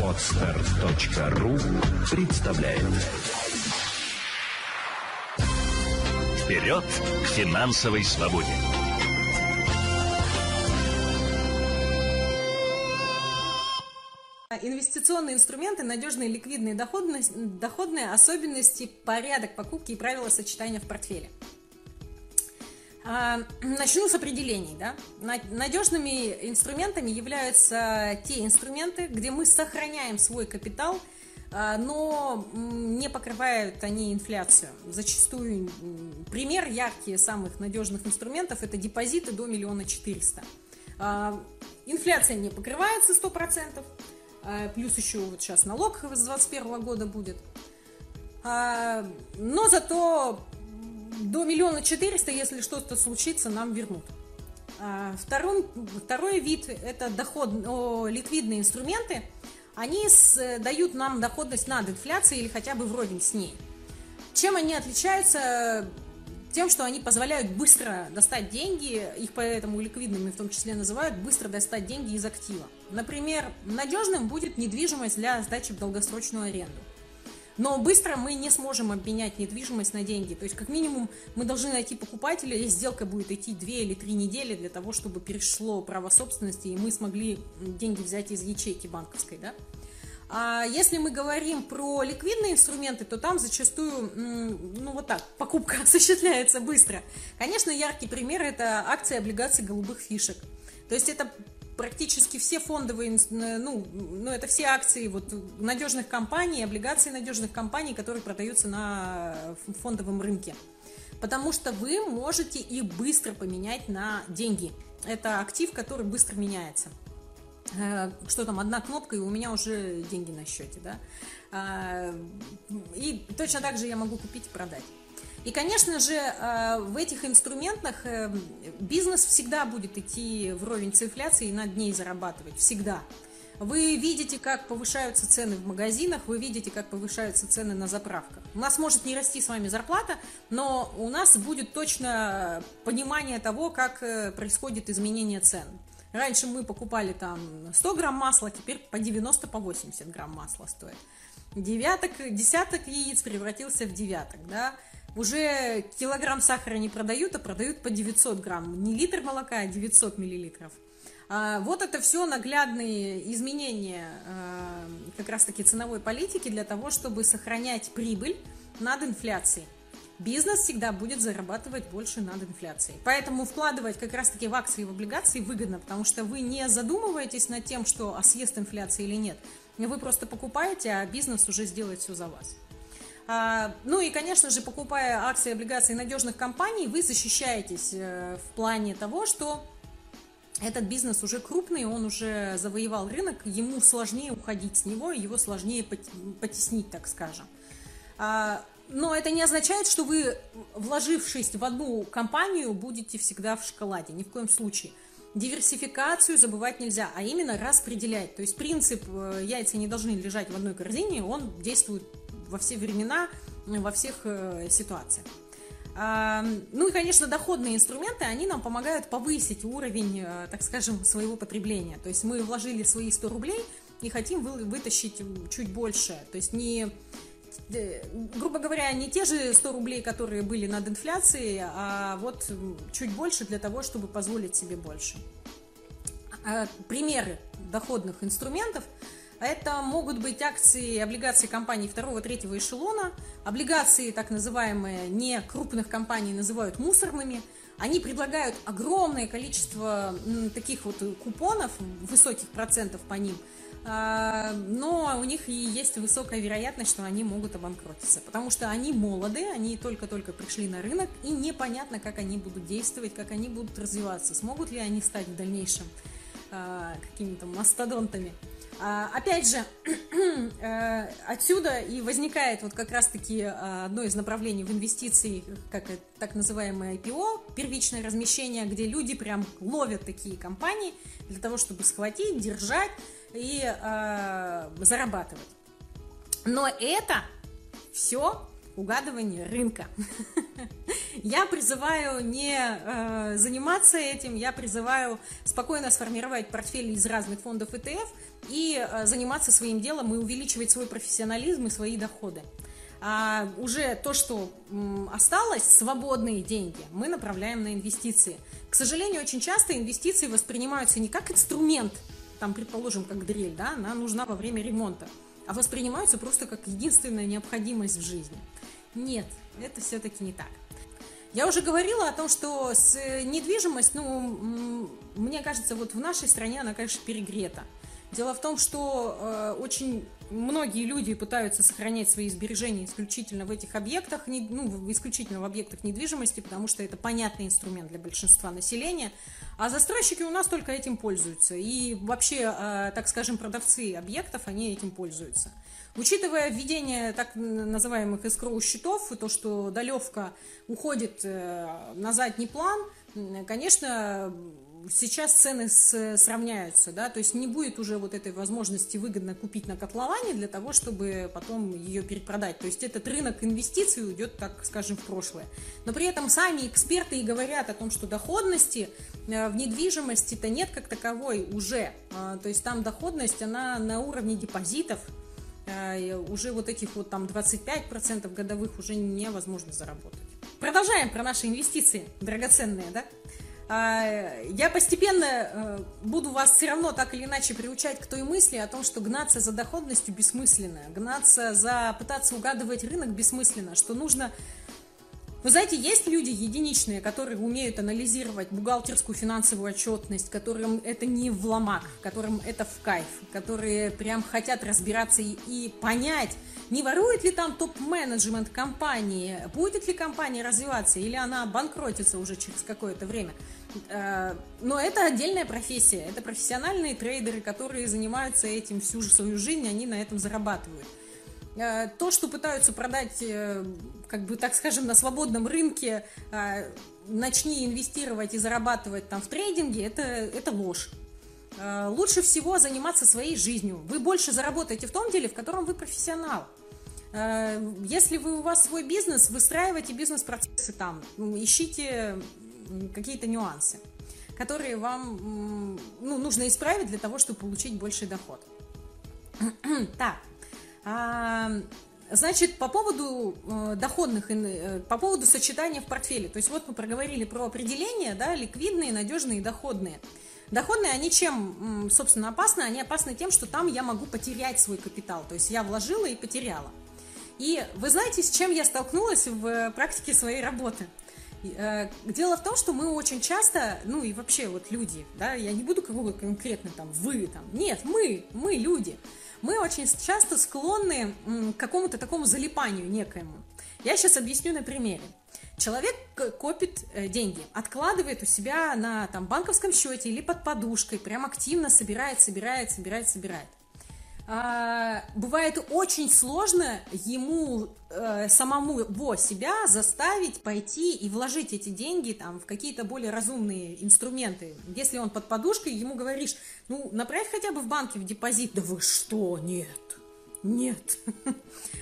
Отстар.ру представляет Вперед к финансовой свободе! Инвестиционные инструменты, надежные, ликвидные, доходные, доходные особенности, порядок покупки и правила сочетания в портфеле. А, начну с определений. Да? Надежными инструментами являются те инструменты, где мы сохраняем свой капитал, а, но не покрывают они инфляцию. Зачастую пример яркий самых надежных инструментов – это депозиты до миллиона четыреста. А, инфляция не покрывается 100%, плюс еще вот сейчас налог с 2021 года будет. Но зато до миллиона четыреста, если что-то случится, нам вернут. А, второй, второй вид – это доход, о, ликвидные инструменты. Они с, дают нам доходность над инфляцией или хотя бы вровень с ней. Чем они отличаются? Тем, что они позволяют быстро достать деньги, их поэтому ликвидными в том числе называют, быстро достать деньги из актива. Например, надежным будет недвижимость для сдачи в долгосрочную аренду. Но быстро мы не сможем обменять недвижимость на деньги. То есть, как минимум, мы должны найти покупателя, и сделка будет идти 2 или 3 недели для того, чтобы перешло право собственности, и мы смогли деньги взять из ячейки банковской, да? А если мы говорим про ликвидные инструменты, то там зачастую, ну вот так, покупка осуществляется быстро. Конечно, яркий пример – это акции облигаций голубых фишек. То есть это практически все фондовые, ну, ну, это все акции вот надежных компаний, облигации надежных компаний, которые продаются на фондовом рынке. Потому что вы можете их быстро поменять на деньги. Это актив, который быстро меняется. Э, что там, одна кнопка, и у меня уже деньги на счете, да. А, и точно так же я могу купить и продать. И, конечно же, э, в этих инструментах э, бизнес всегда будет идти вровень с инфляцией и над ней зарабатывать. Всегда. Вы видите, как повышаются цены в магазинах, вы видите, как повышаются цены на заправках. У нас может не расти с вами зарплата, но у нас будет точно понимание того, как э, происходит изменение цен. Раньше мы покупали там 100 грамм масла, теперь по 90, по 80 грамм масла стоит. Девяток, десяток яиц превратился в девяток, да. Уже килограмм сахара не продают, а продают по 900 грамм. Не литр молока, а 900 миллилитров. А, вот это все наглядные изменения а, как раз-таки ценовой политики для того, чтобы сохранять прибыль над инфляцией. Бизнес всегда будет зарабатывать больше над инфляцией. Поэтому вкладывать как раз-таки в акции и в облигации выгодно, потому что вы не задумываетесь над тем, что а съест инфляция или нет. Вы просто покупаете, а бизнес уже сделает все за вас. А, ну и, конечно же, покупая акции и облигации надежных компаний, вы защищаетесь э, в плане того, что этот бизнес уже крупный, он уже завоевал рынок, ему сложнее уходить с него, его сложнее потеснить, так скажем. А, но это не означает, что вы, вложившись в одну компанию, будете всегда в шоколаде. Ни в коем случае. Диверсификацию забывать нельзя, а именно распределять. То есть принцип э, яйца не должны лежать в одной корзине, он действует во все времена, во всех э, ситуациях. А, ну и, конечно, доходные инструменты, они нам помогают повысить уровень, э, так скажем, своего потребления. То есть мы вложили свои 100 рублей и хотим вытащить чуть больше. То есть не, э, грубо говоря, не те же 100 рублей, которые были над инфляцией, а вот чуть больше для того, чтобы позволить себе больше. А, примеры доходных инструментов – это могут быть акции облигации компаний второго, третьего эшелона. Облигации, так называемые, не крупных компаний называют мусорными. Они предлагают огромное количество таких вот купонов, высоких процентов по ним, а, но у них и есть высокая вероятность, что они могут обанкротиться, потому что они молоды, они только-только пришли на рынок, и непонятно, как они будут действовать, как они будут развиваться, смогут ли они стать в дальнейшем а, какими-то мастодонтами. А, опять же, э, отсюда и возникает вот как раз-таки а, одно из направлений в инвестиции, как так называемое IPO, первичное размещение, где люди прям ловят такие компании для того, чтобы схватить, держать и э, зарабатывать. Но это все угадывание рынка. Я призываю не э, заниматься этим, я призываю спокойно сформировать портфель из разных фондов ETF и э, заниматься своим делом и увеличивать свой профессионализм и свои доходы. А уже то, что м, осталось, свободные деньги, мы направляем на инвестиции. К сожалению, очень часто инвестиции воспринимаются не как инструмент, там, предположим, как дрель, да, она нужна во время ремонта, а воспринимаются просто как единственная необходимость в жизни. Нет, это все-таки не так. Я уже говорила о том, что с недвижимость, ну, мне кажется, вот в нашей стране она, конечно, перегрета. Дело в том, что э, очень многие люди пытаются сохранять свои сбережения исключительно в этих объектах, ну, исключительно в объектах недвижимости, потому что это понятный инструмент для большинства населения. А застройщики у нас только этим пользуются. И вообще, э, так скажем, продавцы объектов, они этим пользуются. Учитывая введение так называемых эскроу счетов и то, что долевка уходит э, на задний план, конечно, сейчас цены с, сравняются, да, то есть не будет уже вот этой возможности выгодно купить на котловане для того, чтобы потом ее перепродать. То есть этот рынок инвестиций уйдет, так скажем, в прошлое. Но при этом сами эксперты и говорят о том, что доходности э, в недвижимости-то нет как таковой уже. А, то есть там доходность, она на уровне депозитов, э, уже вот этих вот там 25% годовых уже невозможно заработать. Продолжаем про наши инвестиции драгоценные, да? А, я постепенно э, буду вас все равно так или иначе приучать к той мысли о том, что гнаться за доходностью бессмысленно, гнаться за, пытаться угадывать рынок бессмысленно, что нужно... Вы знаете, есть люди единичные, которые умеют анализировать бухгалтерскую финансовую отчетность, которым это не в ломак, которым это в кайф, которые прям хотят разбираться и, и понять, не ворует ли там топ-менеджмент компании, будет ли компания развиваться, или она банкротится уже через какое-то время. Э, но это отдельная профессия, это профессиональные трейдеры, которые занимаются этим всю свою жизнь, они на этом зарабатывают. Э, то, что пытаются продать, э, как бы так скажем, на свободном рынке, начни инвестировать и зарабатывать там в трейдинге, это, это ложь. Лучше всего заниматься своей жизнью. Вы больше заработаете в том деле, в котором вы профессионал. Если вы, у вас свой бизнес, выстраивайте бизнес-процессы там, ищите какие-то нюансы, которые вам ну, нужно исправить для того, чтобы получить больший доход. так, а, значит, по поводу э, доходных, э, по поводу сочетания в портфеле. То есть вот мы проговорили про определение, да, ликвидные, надежные и доходные. Доходные, они чем, собственно, опасны? Они опасны тем, что там я могу потерять свой капитал. То есть я вложила и потеряла. И вы знаете, с чем я столкнулась в практике своей работы? Э, дело в том, что мы очень часто, ну и вообще вот люди, да, я не буду кого-то конкретно там вы, там, нет, мы, мы люди, мы очень часто склонны к какому-то такому залипанию некоему. Я сейчас объясню на примере. Человек копит э, деньги, откладывает у себя на там, банковском счете или под подушкой, прям активно собирает, собирает, собирает, собирает. А, бывает очень сложно ему э, самому его себя заставить пойти и вложить эти деньги там в какие-то более разумные инструменты. Если он под подушкой, ему говоришь, ну, направь хотя бы в банке в депозит. Да вы что, нет, нет.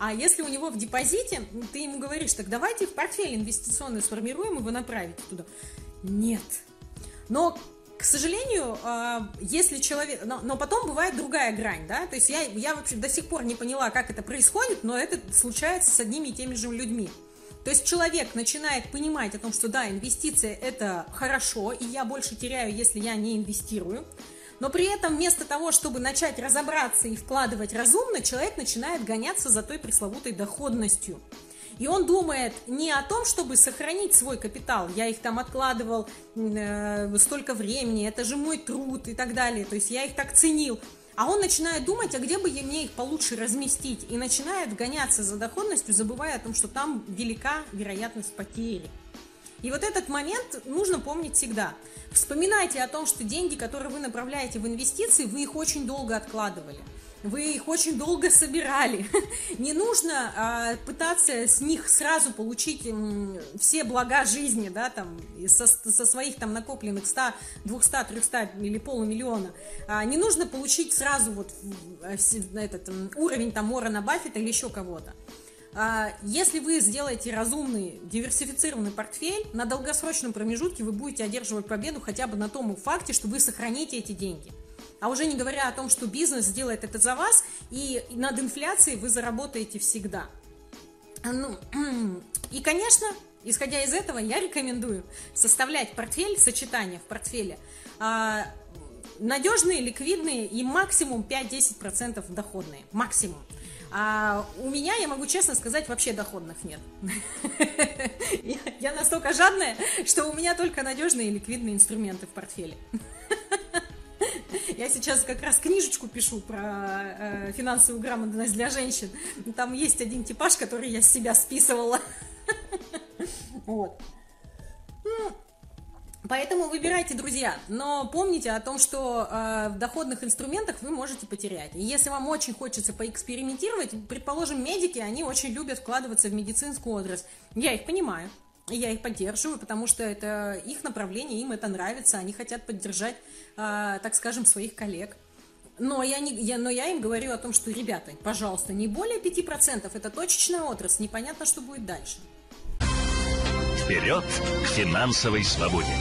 А если у него в депозите, ты ему говоришь, так давайте в портфель инвестиционный сформируем, и вы направите туда. Нет. Но к сожалению, а, если человек... Но, но потом бывает другая грань, да, то есть я, я вообще до сих пор не поняла, как это происходит, но это случается с одними и теми же людьми. То есть человек начинает понимать о том, что да, инвестиция это хорошо, и я больше теряю, если я не инвестирую. Но при этом вместо того, чтобы начать разобраться и вкладывать разумно, человек начинает гоняться за той пресловутой доходностью. И он думает не о том, чтобы сохранить свой капитал. Я их там откладывал э, столько времени, это же мой труд и так далее. То есть я их так ценил. А он начинает думать, а где бы мне их получше разместить, и начинает гоняться за доходностью, забывая о том, что там велика вероятность потери. И вот этот момент нужно помнить всегда. Вспоминайте о том, что деньги, которые вы направляете в инвестиции, вы их очень долго откладывали вы их очень долго собирали. Не нужно а, пытаться с них сразу получить м, все блага жизни, да, там, со, со своих там накопленных 100, 200, 300 или полумиллиона. А, не нужно получить сразу вот этот уровень там Уоррена Баффета или еще кого-то. А, если вы сделаете разумный, диверсифицированный портфель, на долгосрочном промежутке вы будете одерживать победу хотя бы на том факте, что вы сохраните эти деньги. А уже не говоря о том, что бизнес сделает это за вас, и над инфляцией вы заработаете всегда. Ну, и, конечно, исходя из этого, я рекомендую составлять портфель, сочетание в портфеле, а, надежные, ликвидные и максимум 5-10% доходные. Максимум. А у меня, я могу честно сказать, вообще доходных нет. Я настолько жадная, что у меня только надежные ликвидные инструменты в портфеле. Я сейчас как раз книжечку пишу про э, финансовую грамотность для женщин. Там есть один типаж, который я с себя списывала. Вот. Поэтому выбирайте, друзья, но помните о том, что э, в доходных инструментах вы можете потерять. И если вам очень хочется поэкспериментировать, предположим, медики, они очень любят вкладываться в медицинскую отрасль. Я их понимаю, я их поддерживаю, потому что это их направление, им это нравится, они хотят поддержать, э, так скажем, своих коллег. Но я, не, я, но я им говорю о том, что, ребята, пожалуйста, не более 5%, это точечная отрасль, непонятно, что будет дальше. Вперед к финансовой свободе!